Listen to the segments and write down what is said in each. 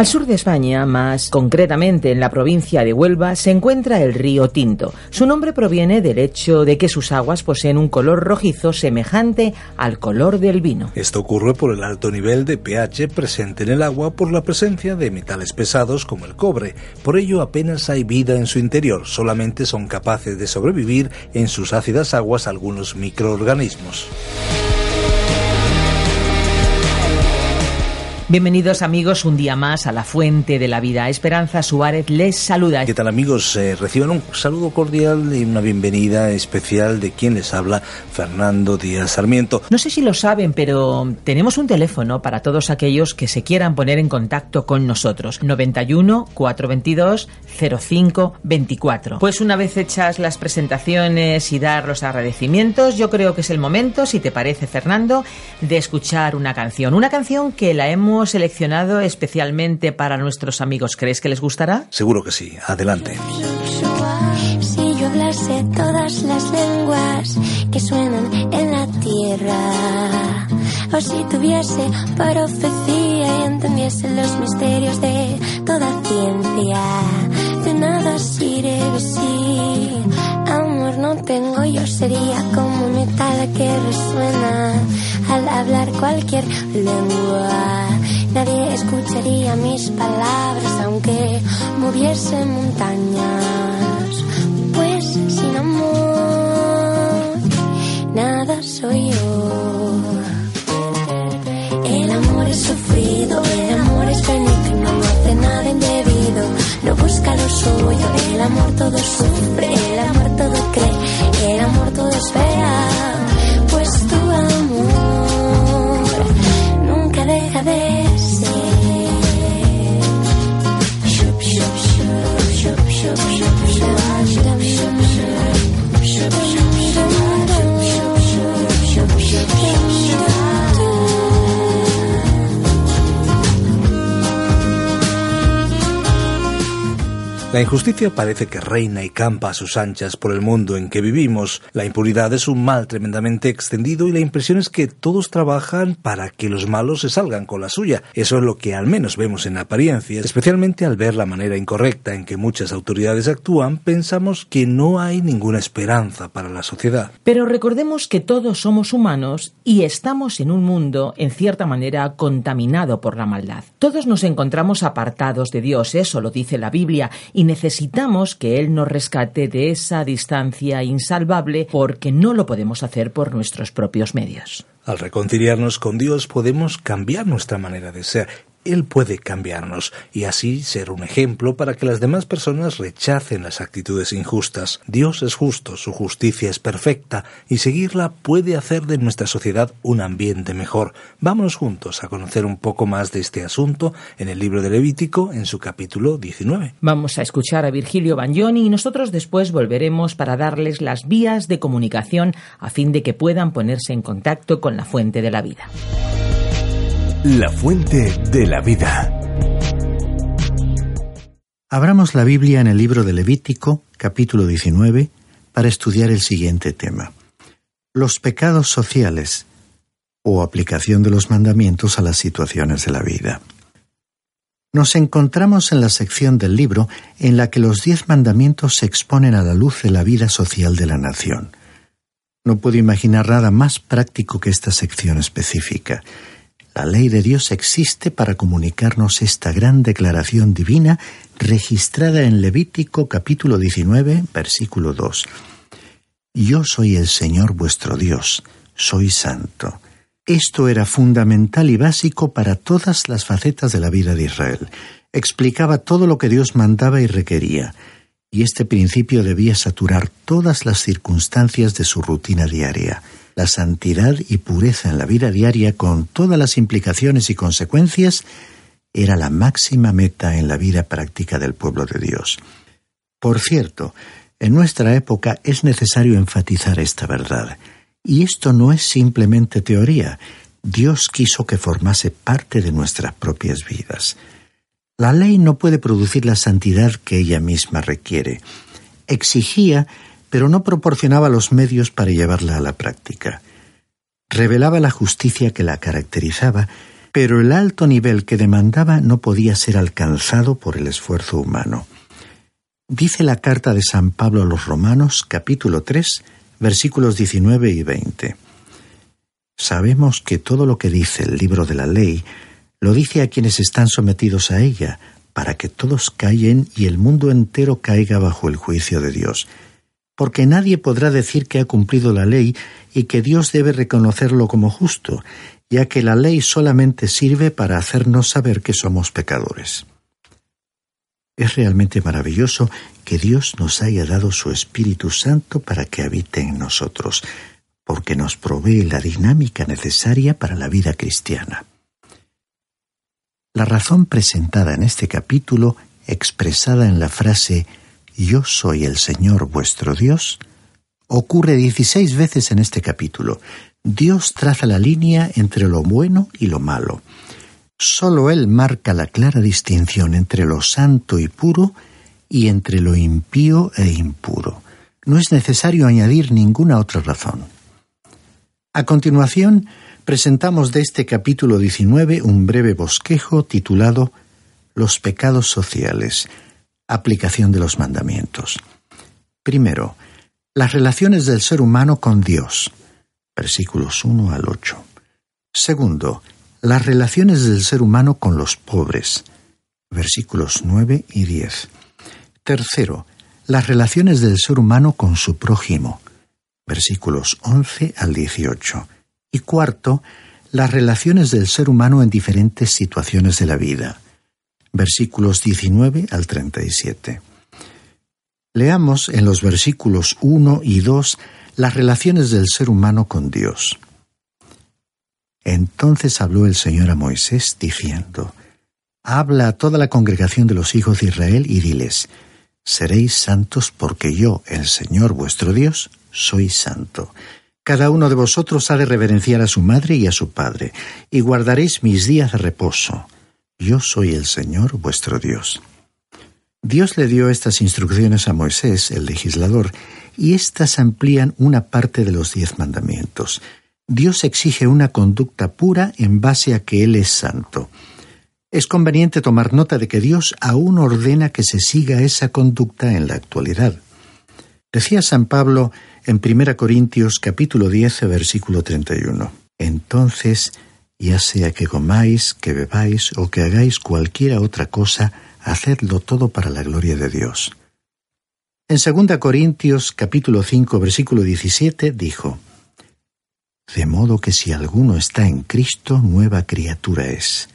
Al sur de España, más concretamente en la provincia de Huelva, se encuentra el río Tinto. Su nombre proviene del hecho de que sus aguas poseen un color rojizo semejante al color del vino. Esto ocurre por el alto nivel de pH presente en el agua por la presencia de metales pesados como el cobre. Por ello apenas hay vida en su interior, solamente son capaces de sobrevivir en sus ácidas aguas algunos microorganismos. Bienvenidos amigos un día más a la Fuente de la Vida. Esperanza Suárez les saluda. ¿Qué tal amigos? Eh, reciban un saludo cordial y una bienvenida especial de quien les habla, Fernando Díaz Sarmiento. No sé si lo saben, pero tenemos un teléfono para todos aquellos que se quieran poner en contacto con nosotros. 91 422 05 24. Pues una vez hechas las presentaciones y dar los agradecimientos, yo creo que es el momento, si te parece Fernando, de escuchar una canción. Una canción que la hemos seleccionado especialmente para nuestros amigos. ¿Crees que les gustará? Seguro que sí. Adelante. Si yo hablase todas las lenguas que suenan en la tierra, o si tuviese profecía y entendiese los misterios de toda ciencia, de nada sirve si no tengo, yo sería como metal que resuena al hablar cualquier lengua. Nadie escucharía mis palabras aunque moviese montañas. Pues sin amor, nada soy yo. El amor es sufrido, el amor es benigno, no hace nada indebido, no busca lo suyo. El amor todo sufre, La injusticia parece que reina y campa a sus anchas por el mundo en que vivimos. La impunidad es un mal tremendamente extendido y la impresión es que todos trabajan para que los malos se salgan con la suya. Eso es lo que al menos vemos en apariencia. Especialmente al ver la manera incorrecta en que muchas autoridades actúan, pensamos que no hay ninguna esperanza para la sociedad. Pero recordemos que todos somos humanos y estamos en un mundo, en cierta manera, contaminado por la maldad. Todos nos encontramos apartados de Dios, eso lo dice la Biblia, necesitamos que Él nos rescate de esa distancia insalvable porque no lo podemos hacer por nuestros propios medios. Al reconciliarnos con Dios podemos cambiar nuestra manera de ser. Él puede cambiarnos y así ser un ejemplo para que las demás personas rechacen las actitudes injustas. Dios es justo, su justicia es perfecta y seguirla puede hacer de nuestra sociedad un ambiente mejor. Vámonos juntos a conocer un poco más de este asunto en el libro de Levítico en su capítulo 19. Vamos a escuchar a Virgilio Bagnoni y nosotros después volveremos para darles las vías de comunicación a fin de que puedan ponerse en contacto con la fuente de la vida. La fuente de la vida. Abramos la Biblia en el libro de Levítico, capítulo 19, para estudiar el siguiente tema. Los pecados sociales o aplicación de los mandamientos a las situaciones de la vida. Nos encontramos en la sección del libro en la que los diez mandamientos se exponen a la luz de la vida social de la nación. No puedo imaginar nada más práctico que esta sección específica. La ley de Dios existe para comunicarnos esta gran declaración divina registrada en Levítico capítulo 19, versículo 2. Yo soy el Señor vuestro Dios, soy santo. Esto era fundamental y básico para todas las facetas de la vida de Israel. Explicaba todo lo que Dios mandaba y requería, y este principio debía saturar todas las circunstancias de su rutina diaria. La santidad y pureza en la vida diaria, con todas las implicaciones y consecuencias, era la máxima meta en la vida práctica del pueblo de Dios. Por cierto, en nuestra época es necesario enfatizar esta verdad. Y esto no es simplemente teoría. Dios quiso que formase parte de nuestras propias vidas. La ley no puede producir la santidad que ella misma requiere. Exigía, pero no proporcionaba los medios para llevarla a la práctica. Revelaba la justicia que la caracterizaba, pero el alto nivel que demandaba no podía ser alcanzado por el esfuerzo humano. Dice la carta de San Pablo a los Romanos, capítulo 3, versículos 19 y 20. Sabemos que todo lo que dice el libro de la ley lo dice a quienes están sometidos a ella, para que todos callen y el mundo entero caiga bajo el juicio de Dios. Porque nadie podrá decir que ha cumplido la ley y que Dios debe reconocerlo como justo, ya que la ley solamente sirve para hacernos saber que somos pecadores. Es realmente maravilloso que Dios nos haya dado su Espíritu Santo para que habite en nosotros, porque nos provee la dinámica necesaria para la vida cristiana. La razón presentada en este capítulo, expresada en la frase Yo soy el Señor vuestro Dios, ocurre 16 veces en este capítulo. Dios traza la línea entre lo bueno y lo malo. Solo Él marca la clara distinción entre lo santo y puro y entre lo impío e impuro. No es necesario añadir ninguna otra razón. A continuación, presentamos de este capítulo 19 un breve bosquejo titulado Los pecados sociales, aplicación de los mandamientos. Primero, las relaciones del ser humano con Dios, versículos 1 al 8. Segundo, las relaciones del ser humano con los pobres, versículos 9 y 10. Tercero, las relaciones del ser humano con su prójimo, versículos 11 al 18. Y cuarto, las relaciones del ser humano en diferentes situaciones de la vida, versículos 19 al 37. Leamos en los versículos 1 y 2 las relaciones del ser humano con Dios. Entonces habló el Señor a Moisés, diciendo, Habla a toda la congregación de los hijos de Israel y diles, Seréis santos porque yo, el Señor vuestro Dios, soy santo. Cada uno de vosotros ha de reverenciar a su madre y a su padre, y guardaréis mis días de reposo. Yo soy el Señor vuestro Dios. Dios le dio estas instrucciones a Moisés, el legislador, y éstas amplían una parte de los diez mandamientos. Dios exige una conducta pura en base a que Él es santo. Es conveniente tomar nota de que Dios aún ordena que se siga esa conducta en la actualidad. Decía San Pablo en 1 Corintios capítulo 10 versículo 31. Entonces, ya sea que comáis, que bebáis o que hagáis cualquiera otra cosa, hacedlo todo para la gloria de Dios. En 2 Corintios capítulo 5 versículo 17 dijo, de modo que si alguno está en Cristo, nueva criatura es.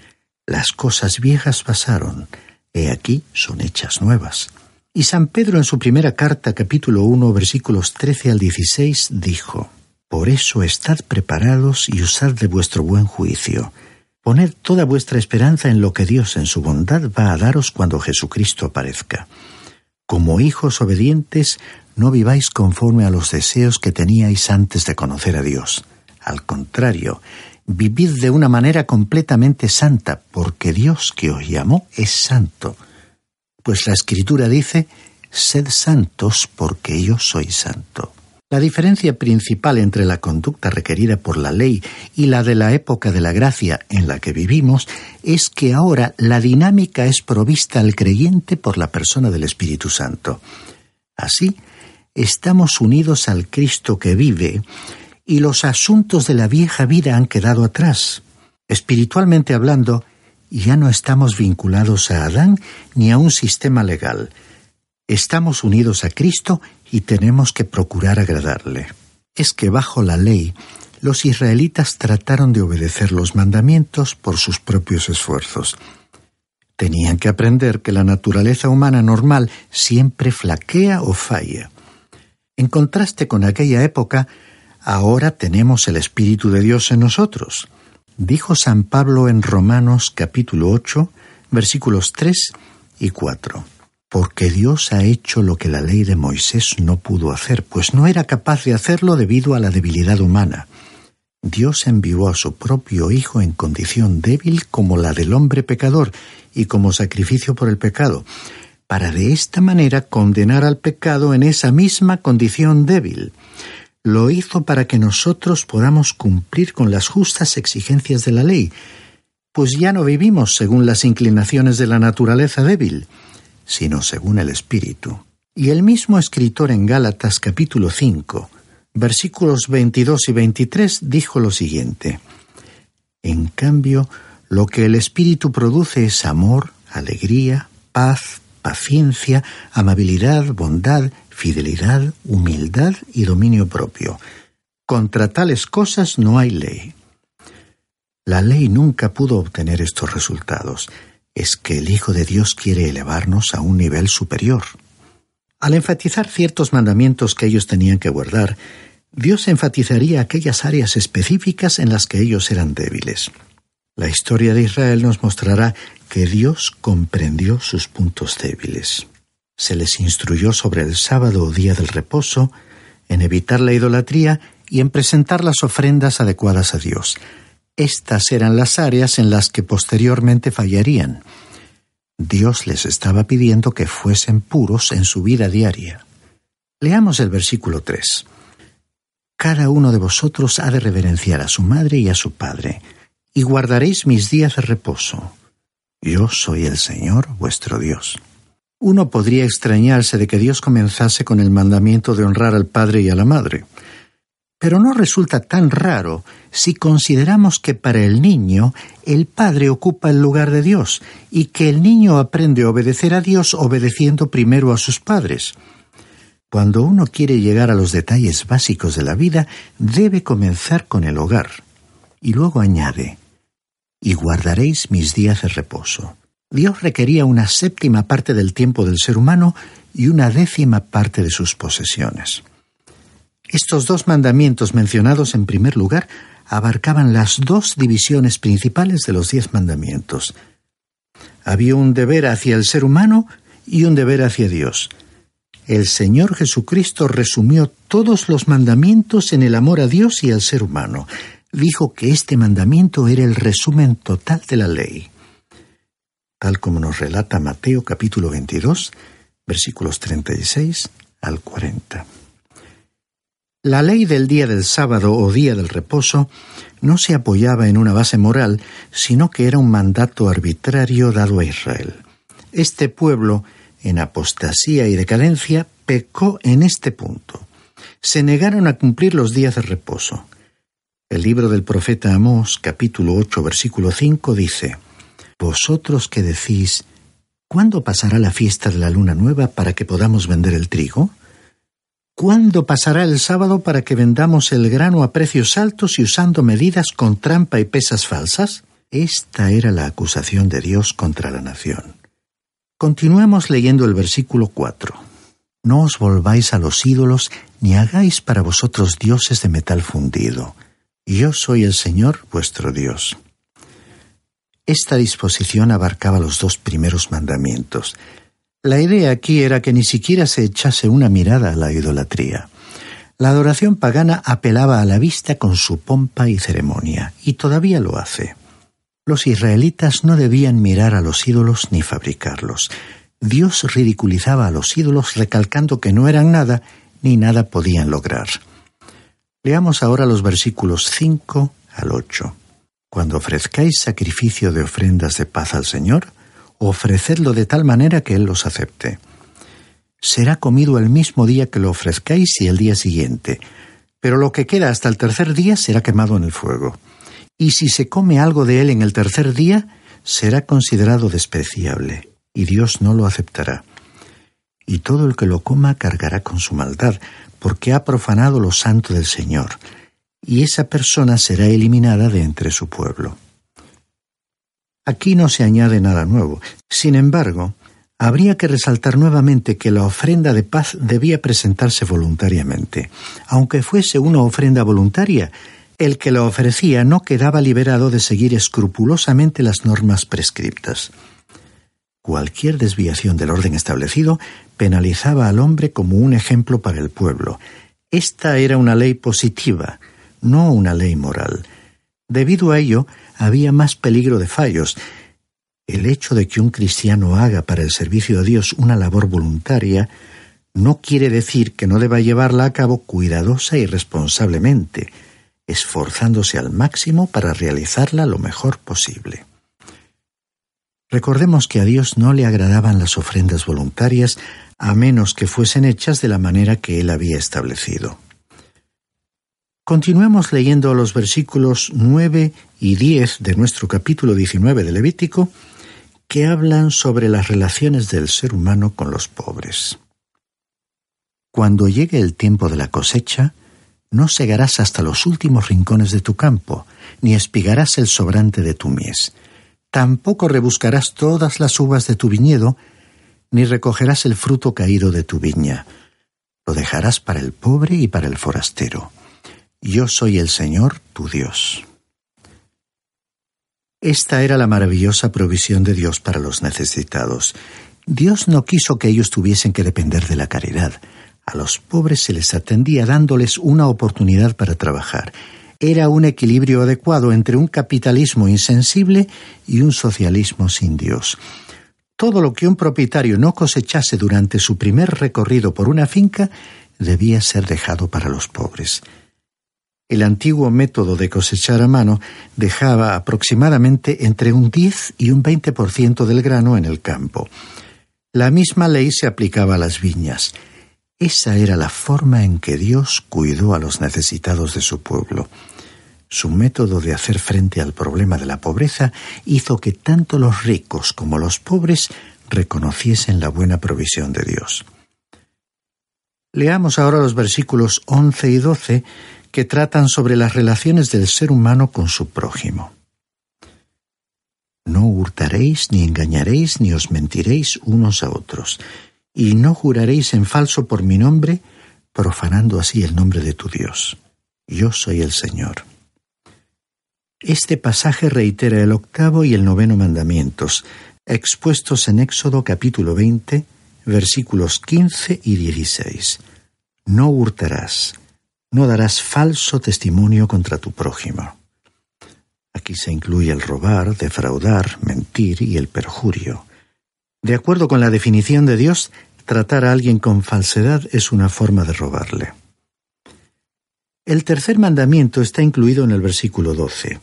Las cosas viejas pasaron, he aquí son hechas nuevas. Y San Pedro en su primera carta, capítulo 1, versículos 13 al 16, dijo, Por eso estad preparados y usad de vuestro buen juicio. Poned toda vuestra esperanza en lo que Dios en su bondad va a daros cuando Jesucristo aparezca. Como hijos obedientes, no viváis conforme a los deseos que teníais antes de conocer a Dios al contrario, vivid de una manera completamente santa, porque Dios que os llamó es santo. Pues la Escritura dice, sed santos porque yo soy santo. La diferencia principal entre la conducta requerida por la ley y la de la época de la gracia en la que vivimos es que ahora la dinámica es provista al creyente por la persona del Espíritu Santo. Así, estamos unidos al Cristo que vive y los asuntos de la vieja vida han quedado atrás. Espiritualmente hablando, ya no estamos vinculados a Adán ni a un sistema legal. Estamos unidos a Cristo y tenemos que procurar agradarle. Es que bajo la ley, los israelitas trataron de obedecer los mandamientos por sus propios esfuerzos. Tenían que aprender que la naturaleza humana normal siempre flaquea o falla. En contraste con aquella época, ahora tenemos el Espíritu de Dios en nosotros. Dijo San Pablo en Romanos capítulo 8, versículos 3 y 4 porque Dios ha hecho lo que la ley de Moisés no pudo hacer, pues no era capaz de hacerlo debido a la debilidad humana. Dios envió a su propio Hijo en condición débil como la del hombre pecador y como sacrificio por el pecado, para de esta manera condenar al pecado en esa misma condición débil. Lo hizo para que nosotros podamos cumplir con las justas exigencias de la ley, pues ya no vivimos según las inclinaciones de la naturaleza débil, sino según el Espíritu. Y el mismo escritor en Gálatas capítulo 5, versículos 22 y 23 dijo lo siguiente, En cambio, lo que el Espíritu produce es amor, alegría, paz, paciencia, amabilidad, bondad, fidelidad, humildad y dominio propio. Contra tales cosas no hay ley. La ley nunca pudo obtener estos resultados es que el Hijo de Dios quiere elevarnos a un nivel superior. Al enfatizar ciertos mandamientos que ellos tenían que guardar, Dios enfatizaría aquellas áreas específicas en las que ellos eran débiles. La historia de Israel nos mostrará que Dios comprendió sus puntos débiles. Se les instruyó sobre el sábado o día del reposo, en evitar la idolatría y en presentar las ofrendas adecuadas a Dios. Estas eran las áreas en las que posteriormente fallarían. Dios les estaba pidiendo que fuesen puros en su vida diaria. Leamos el versículo 3. Cada uno de vosotros ha de reverenciar a su madre y a su padre, y guardaréis mis días de reposo. Yo soy el Señor vuestro Dios. Uno podría extrañarse de que Dios comenzase con el mandamiento de honrar al padre y a la madre. Pero no resulta tan raro si consideramos que para el niño el padre ocupa el lugar de Dios y que el niño aprende a obedecer a Dios obedeciendo primero a sus padres. Cuando uno quiere llegar a los detalles básicos de la vida, debe comenzar con el hogar. Y luego añade, y guardaréis mis días de reposo. Dios requería una séptima parte del tiempo del ser humano y una décima parte de sus posesiones. Estos dos mandamientos mencionados en primer lugar abarcaban las dos divisiones principales de los diez mandamientos. Había un deber hacia el ser humano y un deber hacia Dios. El Señor Jesucristo resumió todos los mandamientos en el amor a Dios y al ser humano. Dijo que este mandamiento era el resumen total de la ley. Tal como nos relata Mateo capítulo 22, versículos 36 al 40. La ley del día del sábado o día del reposo no se apoyaba en una base moral, sino que era un mandato arbitrario dado a Israel. Este pueblo, en apostasía y decadencia, pecó en este punto. Se negaron a cumplir los días de reposo. El libro del profeta Amós, capítulo 8, versículo 5, dice, Vosotros que decís, ¿cuándo pasará la fiesta de la luna nueva para que podamos vender el trigo? ¿Cuándo pasará el sábado para que vendamos el grano a precios altos y usando medidas con trampa y pesas falsas? Esta era la acusación de Dios contra la nación. Continuemos leyendo el versículo 4. No os volváis a los ídolos, ni hagáis para vosotros dioses de metal fundido. Yo soy el Señor vuestro Dios. Esta disposición abarcaba los dos primeros mandamientos, la idea aquí era que ni siquiera se echase una mirada a la idolatría. La adoración pagana apelaba a la vista con su pompa y ceremonia, y todavía lo hace. Los israelitas no debían mirar a los ídolos ni fabricarlos. Dios ridiculizaba a los ídolos recalcando que no eran nada ni nada podían lograr. Leamos ahora los versículos 5 al 8. Cuando ofrezcáis sacrificio de ofrendas de paz al Señor, ofrecedlo de tal manera que Él los acepte. Será comido el mismo día que lo ofrezcáis y el día siguiente, pero lo que queda hasta el tercer día será quemado en el fuego. Y si se come algo de él en el tercer día, será considerado despreciable, y Dios no lo aceptará. Y todo el que lo coma cargará con su maldad, porque ha profanado lo santo del Señor, y esa persona será eliminada de entre su pueblo. Aquí no se añade nada nuevo. Sin embargo, habría que resaltar nuevamente que la ofrenda de paz debía presentarse voluntariamente. Aunque fuese una ofrenda voluntaria, el que la ofrecía no quedaba liberado de seguir escrupulosamente las normas prescriptas. Cualquier desviación del orden establecido penalizaba al hombre como un ejemplo para el pueblo. Esta era una ley positiva, no una ley moral. Debido a ello, había más peligro de fallos. El hecho de que un cristiano haga para el servicio de Dios una labor voluntaria no quiere decir que no deba llevarla a cabo cuidadosa y responsablemente, esforzándose al máximo para realizarla lo mejor posible. Recordemos que a Dios no le agradaban las ofrendas voluntarias a menos que fuesen hechas de la manera que Él había establecido. Continuemos leyendo los versículos 9 y 10 de nuestro capítulo 19 de Levítico, que hablan sobre las relaciones del ser humano con los pobres. Cuando llegue el tiempo de la cosecha, no segarás hasta los últimos rincones de tu campo, ni espigarás el sobrante de tu mies. Tampoco rebuscarás todas las uvas de tu viñedo, ni recogerás el fruto caído de tu viña. Lo dejarás para el pobre y para el forastero. Yo soy el Señor, tu Dios. Esta era la maravillosa provisión de Dios para los necesitados. Dios no quiso que ellos tuviesen que depender de la caridad. A los pobres se les atendía dándoles una oportunidad para trabajar. Era un equilibrio adecuado entre un capitalismo insensible y un socialismo sin Dios. Todo lo que un propietario no cosechase durante su primer recorrido por una finca debía ser dejado para los pobres. El antiguo método de cosechar a mano dejaba aproximadamente entre un 10 y un 20% del grano en el campo. La misma ley se aplicaba a las viñas. Esa era la forma en que Dios cuidó a los necesitados de su pueblo. Su método de hacer frente al problema de la pobreza hizo que tanto los ricos como los pobres reconociesen la buena provisión de Dios. Leamos ahora los versículos 11 y 12 que tratan sobre las relaciones del ser humano con su prójimo. No hurtaréis, ni engañaréis, ni os mentiréis unos a otros y no juraréis en falso por mi nombre, profanando así el nombre de tu Dios. Yo soy el Señor. Este pasaje reitera el octavo y el noveno mandamientos, expuestos en Éxodo capítulo 20, versículos 15 y 16. No hurtarás, no darás falso testimonio contra tu prójimo. Aquí se incluye el robar, defraudar, mentir y el perjurio. De acuerdo con la definición de Dios, tratar a alguien con falsedad es una forma de robarle. El tercer mandamiento está incluido en el versículo 12.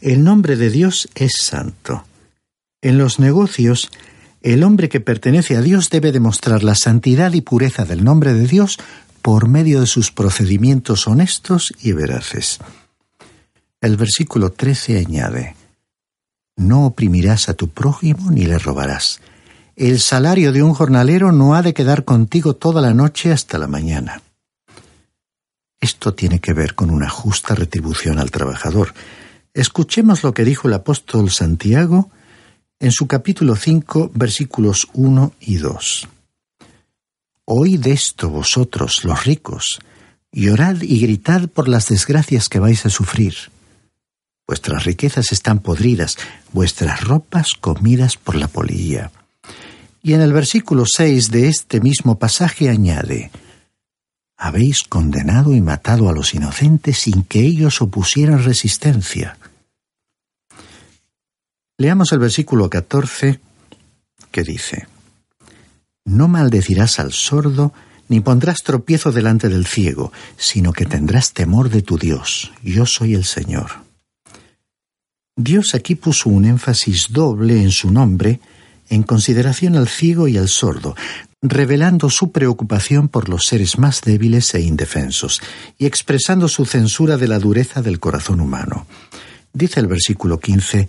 El nombre de Dios es santo. En los negocios, el hombre que pertenece a Dios debe demostrar la santidad y pureza del nombre de Dios por medio de sus procedimientos honestos y veraces. El versículo 13 añade, No oprimirás a tu prójimo ni le robarás el salario de un jornalero no ha de quedar contigo toda la noche hasta la mañana. Esto tiene que ver con una justa retribución al trabajador. Escuchemos lo que dijo el apóstol Santiago en su capítulo 5, versículos 1 y 2. Oíd esto vosotros, los ricos, y orad y gritad por las desgracias que vais a sufrir. Vuestras riquezas están podridas, vuestras ropas comidas por la polilla. Y en el versículo 6 de este mismo pasaje añade, Habéis condenado y matado a los inocentes sin que ellos opusieran resistencia. Leamos el versículo 14 que dice, No maldecirás al sordo, ni pondrás tropiezo delante del ciego, sino que tendrás temor de tu Dios. Yo soy el Señor. Dios aquí puso un énfasis doble en su nombre en consideración al ciego y al sordo, revelando su preocupación por los seres más débiles e indefensos, y expresando su censura de la dureza del corazón humano. Dice el versículo 15,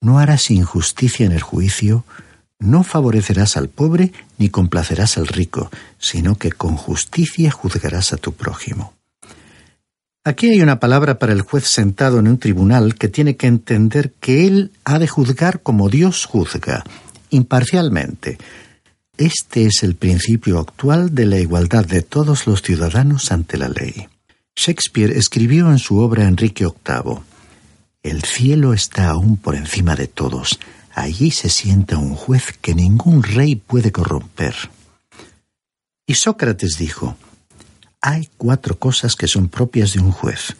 No harás injusticia en el juicio, no favorecerás al pobre ni complacerás al rico, sino que con justicia juzgarás a tu prójimo. Aquí hay una palabra para el juez sentado en un tribunal que tiene que entender que él ha de juzgar como Dios juzga, imparcialmente. Este es el principio actual de la igualdad de todos los ciudadanos ante la ley. Shakespeare escribió en su obra Enrique VIII, El cielo está aún por encima de todos, allí se sienta un juez que ningún rey puede corromper. Y Sócrates dijo, hay cuatro cosas que son propias de un juez.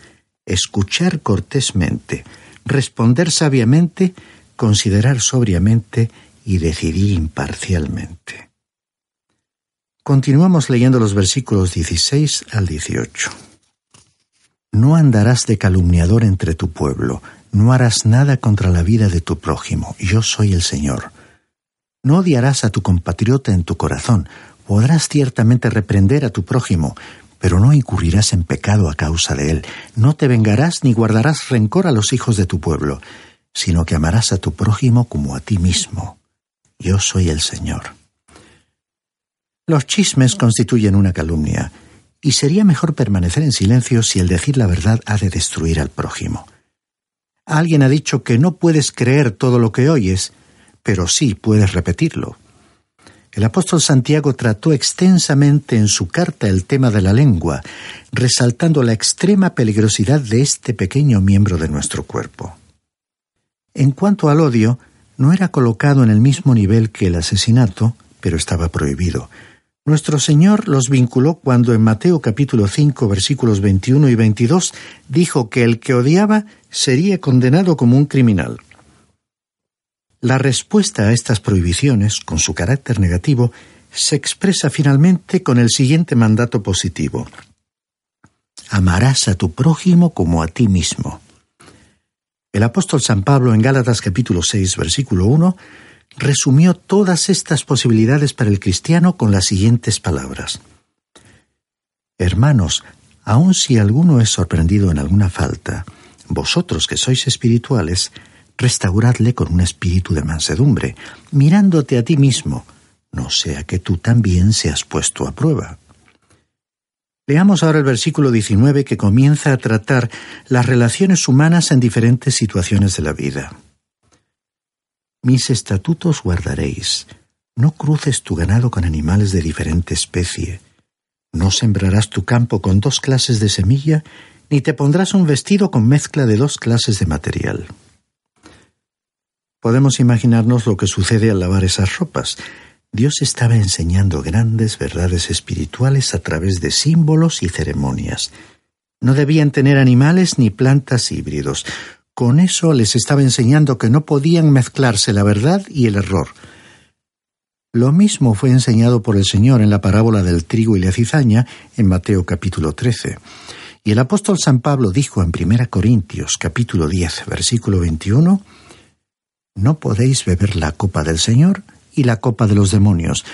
Escuchar cortésmente, responder sabiamente, considerar sobriamente y decidir imparcialmente. Continuamos leyendo los versículos 16 al 18. No andarás de calumniador entre tu pueblo, no harás nada contra la vida de tu prójimo, yo soy el Señor. No odiarás a tu compatriota en tu corazón, podrás ciertamente reprender a tu prójimo, pero no incurrirás en pecado a causa de él. No te vengarás ni guardarás rencor a los hijos de tu pueblo, sino que amarás a tu prójimo como a ti mismo. Yo soy el Señor. Los chismes constituyen una calumnia, y sería mejor permanecer en silencio si el decir la verdad ha de destruir al prójimo. Alguien ha dicho que no puedes creer todo lo que oyes, pero sí puedes repetirlo. El apóstol Santiago trató extensamente en su carta el tema de la lengua, resaltando la extrema peligrosidad de este pequeño miembro de nuestro cuerpo. En cuanto al odio, no era colocado en el mismo nivel que el asesinato, pero estaba prohibido. Nuestro Señor los vinculó cuando en Mateo capítulo 5 versículos 21 y 22 dijo que el que odiaba sería condenado como un criminal. La respuesta a estas prohibiciones, con su carácter negativo, se expresa finalmente con el siguiente mandato positivo. Amarás a tu prójimo como a ti mismo. El apóstol San Pablo en Gálatas capítulo 6 versículo 1 resumió todas estas posibilidades para el cristiano con las siguientes palabras. Hermanos, aun si alguno es sorprendido en alguna falta, vosotros que sois espirituales, restauradle con un espíritu de mansedumbre, mirándote a ti mismo, no sea que tú también seas puesto a prueba. Leamos ahora el versículo 19 que comienza a tratar las relaciones humanas en diferentes situaciones de la vida. Mis estatutos guardaréis. No cruces tu ganado con animales de diferente especie. No sembrarás tu campo con dos clases de semilla, ni te pondrás un vestido con mezcla de dos clases de material. Podemos imaginarnos lo que sucede al lavar esas ropas. Dios estaba enseñando grandes verdades espirituales a través de símbolos y ceremonias. No debían tener animales ni plantas híbridos. Con eso les estaba enseñando que no podían mezclarse la verdad y el error. Lo mismo fue enseñado por el Señor en la parábola del trigo y la cizaña en Mateo capítulo 13. Y el apóstol San Pablo dijo en 1 Corintios capítulo 10 versículo 21 no podéis beber la copa del Señor y la copa de los demonios.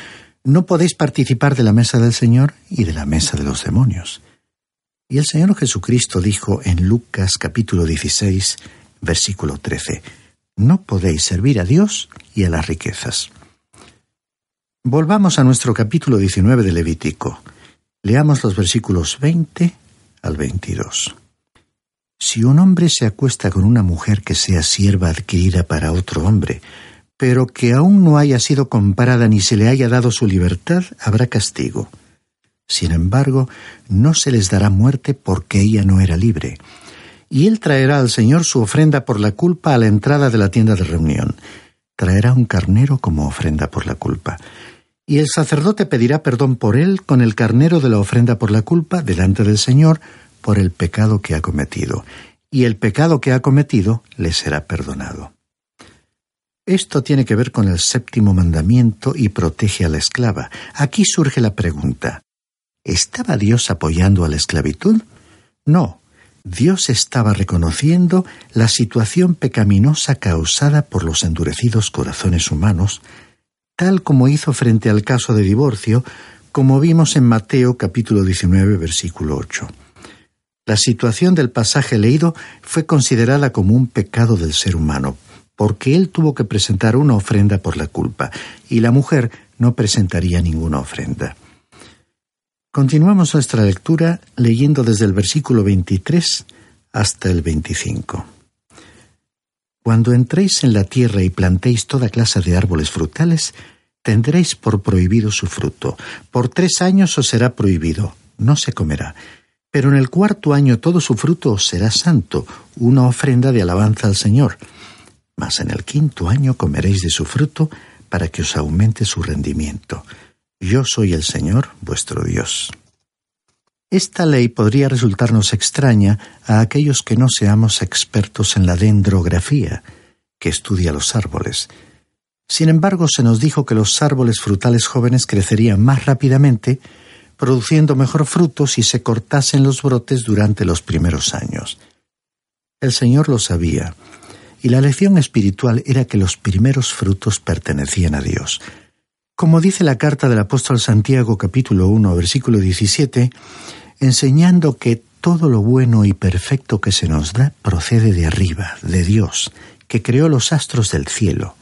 No podéis participar de la mesa del Señor y de la mesa de los demonios. Y el Señor Jesucristo dijo en Lucas capítulo 16, versículo 13, No podéis servir a Dios y a las riquezas. Volvamos a nuestro capítulo 19 de Levítico. Leamos los versículos 20 al 22. Si un hombre se acuesta con una mujer que sea sierva adquirida para otro hombre, pero que aún no haya sido comparada ni se le haya dado su libertad, habrá castigo. Sin embargo, no se les dará muerte porque ella no era libre. Y él traerá al Señor su ofrenda por la culpa a la entrada de la tienda de reunión. Traerá un carnero como ofrenda por la culpa. Y el sacerdote pedirá perdón por él con el carnero de la ofrenda por la culpa delante del Señor, por el pecado que ha cometido, y el pecado que ha cometido le será perdonado. Esto tiene que ver con el séptimo mandamiento y protege a la esclava. Aquí surge la pregunta. ¿Estaba Dios apoyando a la esclavitud? No. Dios estaba reconociendo la situación pecaminosa causada por los endurecidos corazones humanos, tal como hizo frente al caso de divorcio, como vimos en Mateo capítulo 19 versículo 8. La situación del pasaje leído fue considerada como un pecado del ser humano, porque él tuvo que presentar una ofrenda por la culpa, y la mujer no presentaría ninguna ofrenda. Continuamos nuestra lectura leyendo desde el versículo 23 hasta el 25. Cuando entréis en la tierra y plantéis toda clase de árboles frutales, tendréis por prohibido su fruto. Por tres años os será prohibido, no se comerá. Pero en el cuarto año todo su fruto os será santo, una ofrenda de alabanza al Señor. Mas en el quinto año comeréis de su fruto para que os aumente su rendimiento. Yo soy el Señor, vuestro Dios. Esta ley podría resultarnos extraña a aquellos que no seamos expertos en la dendrografía, que estudia los árboles. Sin embargo, se nos dijo que los árboles frutales jóvenes crecerían más rápidamente, produciendo mejor fruto si se cortasen los brotes durante los primeros años. El Señor lo sabía, y la lección espiritual era que los primeros frutos pertenecían a Dios. Como dice la carta del apóstol Santiago capítulo 1 versículo 17, enseñando que todo lo bueno y perfecto que se nos da procede de arriba, de Dios, que creó los astros del cielo,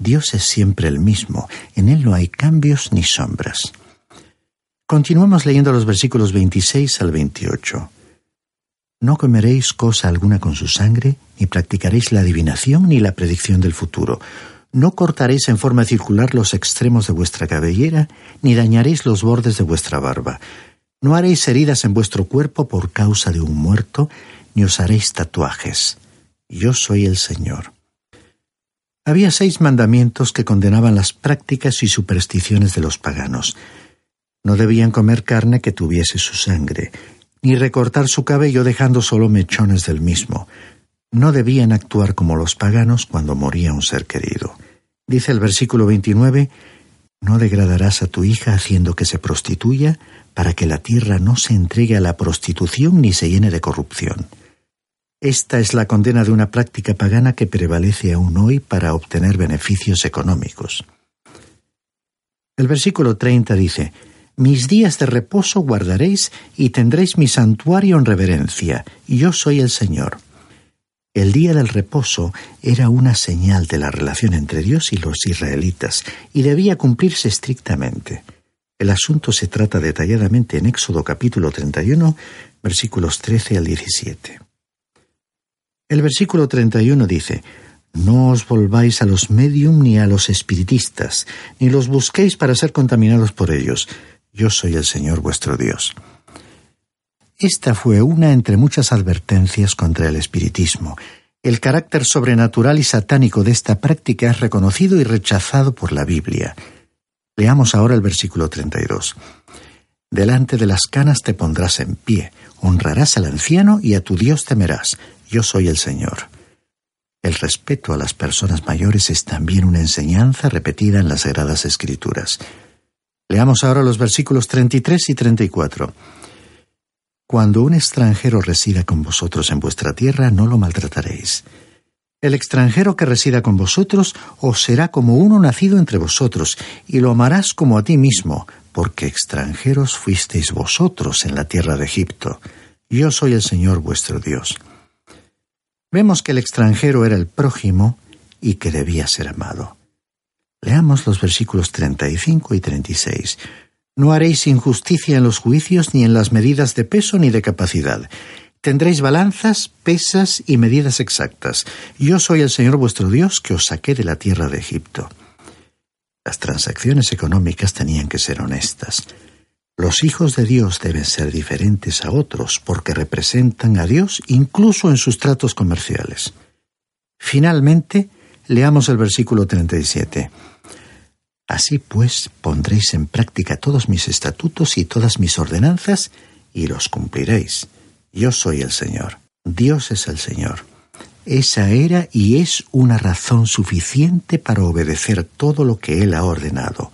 Dios es siempre el mismo, en Él no hay cambios ni sombras. Continuamos leyendo los versículos 26 al 28. No comeréis cosa alguna con su sangre, ni practicaréis la adivinación ni la predicción del futuro. No cortaréis en forma circular los extremos de vuestra cabellera, ni dañaréis los bordes de vuestra barba. No haréis heridas en vuestro cuerpo por causa de un muerto, ni os haréis tatuajes. Yo soy el Señor. Había seis mandamientos que condenaban las prácticas y supersticiones de los paganos. No debían comer carne que tuviese su sangre, ni recortar su cabello dejando solo mechones del mismo. No debían actuar como los paganos cuando moría un ser querido. Dice el versículo 29, No degradarás a tu hija haciendo que se prostituya, para que la tierra no se entregue a la prostitución ni se llene de corrupción. Esta es la condena de una práctica pagana que prevalece aún hoy para obtener beneficios económicos. El versículo 30 dice, Mis días de reposo guardaréis y tendréis mi santuario en reverencia, yo soy el Señor. El día del reposo era una señal de la relación entre Dios y los israelitas, y debía cumplirse estrictamente. El asunto se trata detalladamente en Éxodo capítulo 31, versículos 13 al 17. El versículo 31 dice, No os volváis a los medium ni a los espiritistas, ni los busquéis para ser contaminados por ellos. Yo soy el Señor vuestro Dios. Esta fue una entre muchas advertencias contra el espiritismo. El carácter sobrenatural y satánico de esta práctica es reconocido y rechazado por la Biblia. Leamos ahora el versículo 32. Delante de las canas te pondrás en pie, honrarás al anciano y a tu Dios temerás yo soy el Señor. El respeto a las personas mayores es también una enseñanza repetida en las Sagradas Escrituras. Leamos ahora los versículos 33 y 34. Cuando un extranjero resida con vosotros en vuestra tierra, no lo maltrataréis. El extranjero que resida con vosotros os será como uno nacido entre vosotros, y lo amarás como a ti mismo, porque extranjeros fuisteis vosotros en la tierra de Egipto. Yo soy el Señor vuestro Dios. Vemos que el extranjero era el prójimo y que debía ser amado. Leamos los versículos 35 y 36. No haréis injusticia en los juicios ni en las medidas de peso ni de capacidad. Tendréis balanzas, pesas y medidas exactas. Yo soy el Señor vuestro Dios que os saqué de la tierra de Egipto. Las transacciones económicas tenían que ser honestas. Los hijos de Dios deben ser diferentes a otros porque representan a Dios incluso en sus tratos comerciales. Finalmente, leamos el versículo 37. Así pues, pondréis en práctica todos mis estatutos y todas mis ordenanzas y los cumpliréis. Yo soy el Señor. Dios es el Señor. esa era y es una razón suficiente para obedecer todo lo que Él ha ordenado.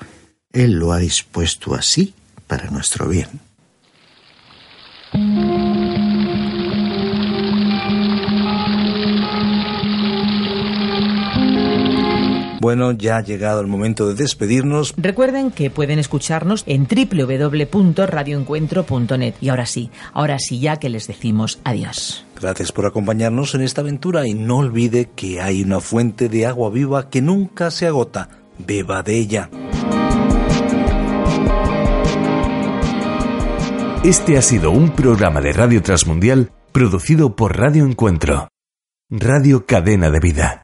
Él lo ha dispuesto así para nuestro bien. Bueno, ya ha llegado el momento de despedirnos. Recuerden que pueden escucharnos en www.radioencuentro.net. Y ahora sí, ahora sí ya que les decimos adiós. Gracias por acompañarnos en esta aventura y no olvide que hay una fuente de agua viva que nunca se agota. Beba de ella. Este ha sido un programa de Radio Transmundial producido por Radio Encuentro. Radio Cadena de Vida.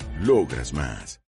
Logras más.